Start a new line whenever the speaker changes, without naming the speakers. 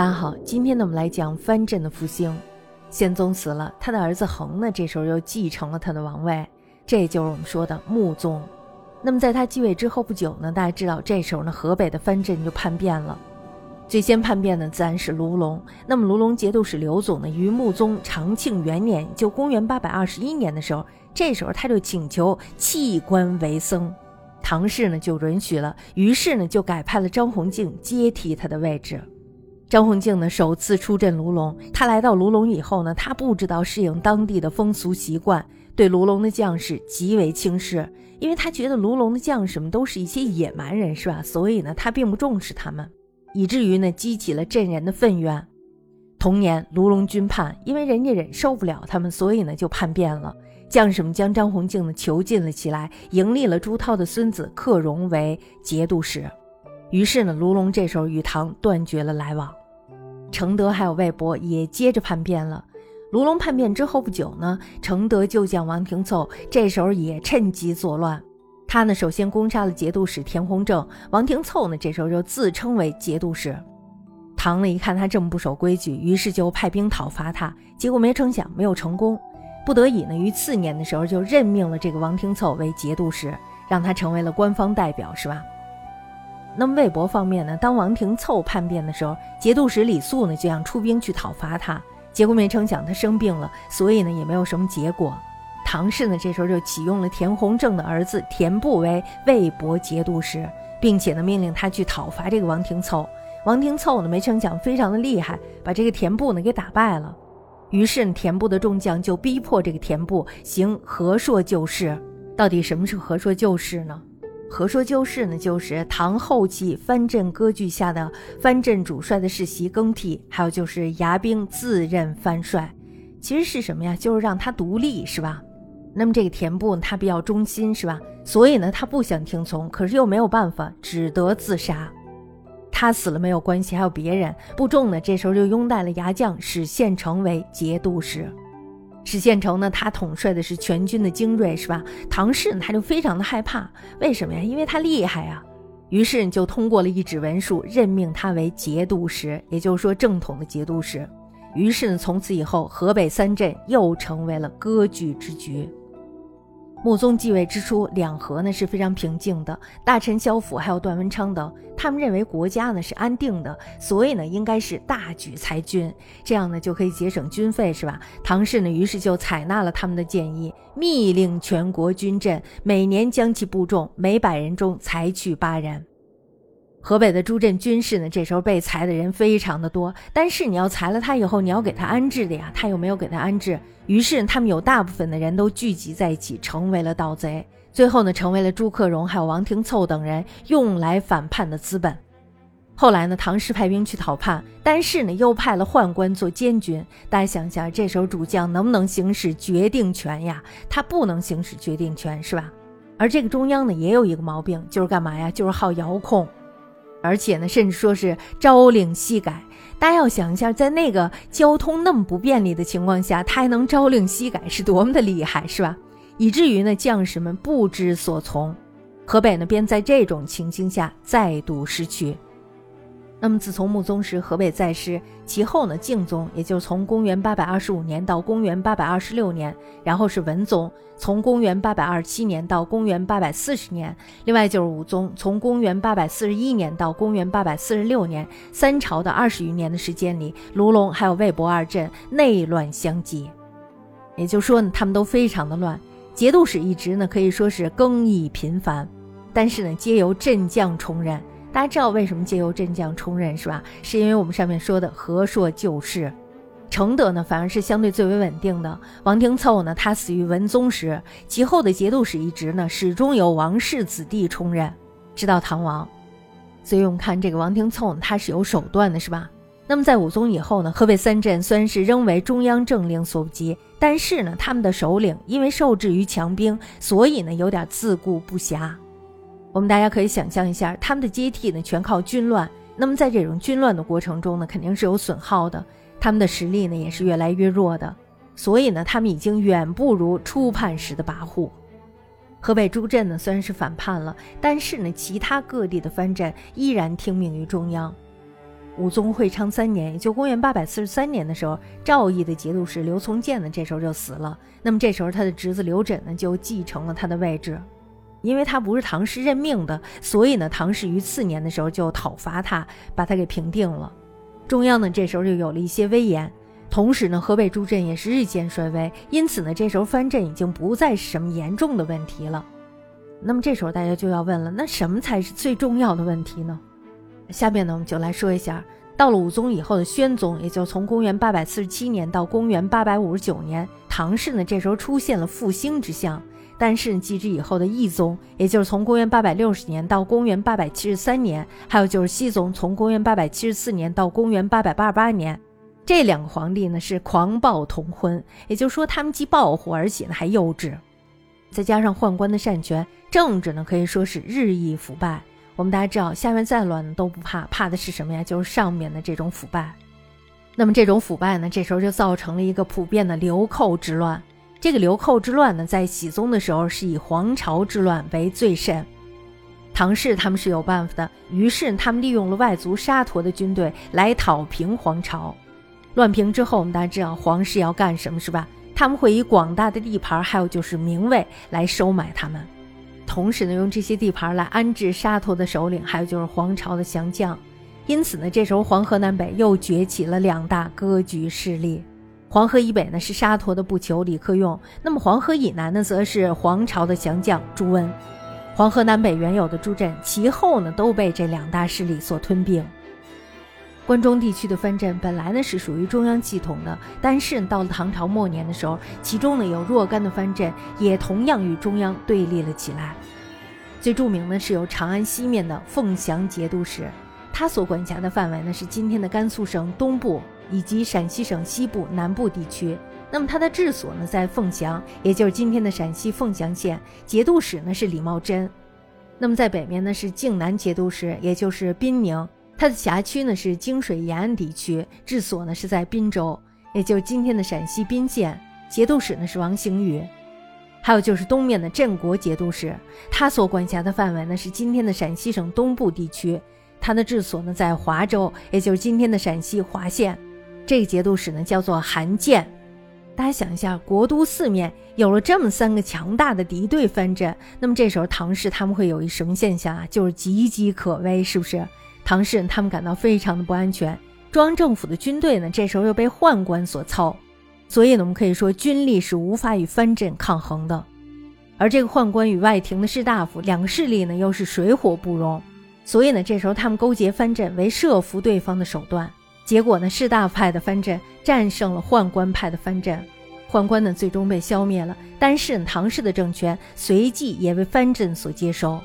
大家好，今天呢，我们来讲藩镇的复兴。宪宗死了，他的儿子恒呢，这时候又继承了他的王位，这就是我们说的穆宗。那么在他继位之后不久呢，大家知道，这时候呢，河北的藩镇就叛变了。最先叛变的自然是卢龙。那么卢龙节度使刘总呢，于穆宗长庆元年，就公元八百二十一年的时候，这时候他就请求弃官为僧，唐氏呢就允许了，于是呢就改派了张弘敬接替他的位置。张弘敬呢，首次出镇卢龙。他来到卢龙以后呢，他不知道适应当地的风俗习惯，对卢龙的将士极为轻视，因为他觉得卢龙的将士们都是一些野蛮人，是吧？所以呢，他并不重视他们，以至于呢，激起了镇人的愤怨。同年，卢龙军叛，因为人家忍受不了他们，所以呢，就叛变了。将士们将张弘敬呢囚禁了起来，迎立了朱涛的孙子克荣为节度使。于是呢，卢龙这时候与唐断绝了来往。承德还有魏博也接着叛变了。卢龙叛变之后不久呢，承德旧将王廷凑这时候也趁机作乱。他呢首先攻杀了节度使田弘正，王廷凑呢这时候就自称为节度使。唐呢一看他这么不守规矩，于是就派兵讨伐他，结果没成想没有成功。不得已呢，于次年的时候就任命了这个王廷凑为节度使，让他成为了官方代表，是吧？那么魏博方面呢？当王廷凑叛变的时候，节度使李肃呢就想出兵去讨伐他，结果没成想他生病了，所以呢也没有什么结果。唐氏呢这时候就启用了田弘正的儿子田部为魏博节度使，并且呢命令他去讨伐这个王廷凑。王廷凑呢没成想非常的厉害，把这个田部呢给打败了。于是呢田部的众将就逼迫这个田部行和硕旧事。到底什么是和硕旧事呢？何说旧事呢，就是唐后期藩镇割据下的藩镇主帅的世袭更替，还有就是牙兵自任藩帅，其实是什么呀？就是让他独立，是吧？那么这个田部他比较忠心，是吧？所以呢，他不想听从，可是又没有办法，只得自杀。他死了没有关系，还有别人。部众呢，这时候就拥戴了牙将史宪成为节度使。史宪成呢，他统帅的是全军的精锐，是吧？唐氏，他就非常的害怕，为什么呀？因为他厉害啊。于是就通过了一纸文书，任命他为节度使，也就是说正统的节度使。于是呢，从此以后，河北三镇又成为了割据之局。穆宗继位之初，两河呢是非常平静的。大臣萧府还有段文昌等，他们认为国家呢是安定的，所以呢应该是大举裁军，这样呢就可以节省军费，是吧？唐氏呢于是就采纳了他们的建议，密令全国军镇每年将其部众每百人中裁去八人。河北的朱镇军士呢，这时候被裁的人非常的多，但是你要裁了他以后，你要给他安置的呀，他又没有给他安置，于是他们有大部分的人都聚集在一起，成为了盗贼，最后呢，成为了朱克融还有王廷凑等人用来反叛的资本。后来呢，唐氏派兵去讨叛，但是呢，又派了宦官做监军。大家想想，这时候主将能不能行使决定权呀？他不能行使决定权，是吧？而这个中央呢，也有一个毛病，就是干嘛呀？就是好遥控。而且呢，甚至说是朝令夕改。大家要想一下，在那个交通那么不便利的情况下，他还能朝令夕改，是多么的厉害，是吧？以至于呢，将士们不知所从。河北呢，便在这种情形下再度失去。那么，自从穆宗时河北再失，其后呢，敬宗，也就是从公元八百二十五年到公元八百二十六年，然后是文宗，从公元八百二十七年到公元八百四十年，另外就是武宗，从公元八百四十一年到公元八百四十六年，三朝的二十余年的时间里，卢龙还有魏博二镇内乱相继，也就是说呢，他们都非常的乱，节度使一职呢可以说是更易频繁，但是呢，皆由镇将充任。大家知道为什么借由镇将充任是吧？是因为我们上面说的和硕旧事，承德呢反而是相对最为稳定的。王廷凑呢，他死于文宗时，其后的节度使一职呢始终由王氏子弟充任，直到唐王。所以我们看这个王廷凑，他是有手段的，是吧？那么在武宗以后呢，河北三镇虽然是仍为中央政令所不及，但是呢，他们的首领因为受制于强兵，所以呢有点自顾不暇。我们大家可以想象一下，他们的接替呢，全靠军乱。那么在这种军乱的过程中呢，肯定是有损耗的，他们的实力呢也是越来越弱的。所以呢，他们已经远不如初叛时的跋扈。河北朱镇呢虽然是反叛了，但是呢，其他各地的藩镇依然听命于中央。武宗会昌三年，也就公元八百四十三年的时候，赵义的节度使刘从谏呢，这时候就死了。那么这时候他的侄子刘枕呢，就继承了他的位置。因为他不是唐氏任命的，所以呢，唐氏于次年的时候就讨伐他，把他给平定了。中央呢，这时候就有了一些威严。同时呢，河北诸镇也是日渐衰微，因此呢，这时候藩镇已经不再是什么严重的问题了。那么这时候大家就要问了，那什么才是最重要的问题呢？下面呢，我们就来说一下，到了武宗以后的宣宗，也就从公元八百四十七年到公元八百五十九年，唐氏呢这时候出现了复兴之象。但是继之以后的义宗，也就是从公元八百六十年到公元八百七十三年，还有就是熹宗，从公元八百七十四年到公元八百八十八年，这两个皇帝呢是狂暴同婚，也就是说他们既暴火，而且呢还幼稚，再加上宦官的擅权，政治呢可以说是日益腐败。我们大家知道，下面再乱都不怕，怕的是什么呀？就是上面的这种腐败。那么这种腐败呢，这时候就造成了一个普遍的流寇之乱。这个流寇之乱呢，在熹宗的时候是以黄巢之乱为最甚。唐氏他们是有办法的，于是他们利用了外族沙陀的军队来讨平黄巢。乱平之后，我们大家知道皇室要干什么是吧？他们会以广大的地盘，还有就是名位来收买他们，同时呢，用这些地盘来安置沙陀的首领，还有就是黄巢的降将。因此呢，这时候黄河南北又崛起了两大割据势力。黄河以北呢是沙陀的不求李克用，那么黄河以南呢则是黄巢的降将朱温。黄河南北原有的诸镇，其后呢都被这两大势力所吞并。关中地区的藩镇本来呢是属于中央系统的，但是到了唐朝末年的时候，其中呢有若干的藩镇也同样与中央对立了起来。最著名的是由长安西面的凤翔节度使，他所管辖的范围呢是今天的甘肃省东部。以及陕西省西部、南部地区，那么它的治所呢在凤翔，也就是今天的陕西凤翔县。节度使呢是李茂贞。那么在北面呢是靖南节度使，也就是滨宁，它的辖区呢是泾水沿岸地区，治所呢是在滨州，也就是今天的陕西彬县。节度使呢是王行宇。还有就是东面的镇国节度使，他所管辖的范围呢是今天的陕西省东部地区，他的治所呢在华州，也就是今天的陕西华县。这个节度使呢叫做韩建，大家想一下，国都四面有了这么三个强大的敌对藩镇，那么这时候唐氏他们会有一什么现象啊？就是岌岌可危，是不是？唐氏他们感到非常的不安全，中央政府的军队呢这时候又被宦官所操，所以呢我们可以说军力是无法与藩镇抗衡的，而这个宦官与外廷的士大夫两个势力呢又是水火不容，所以呢这时候他们勾结藩镇为设伏对方的手段。结果呢，士大夫派的藩镇战胜了宦官派的藩镇，宦官呢最终被消灭了。但是唐氏的政权随即也被藩镇所接收。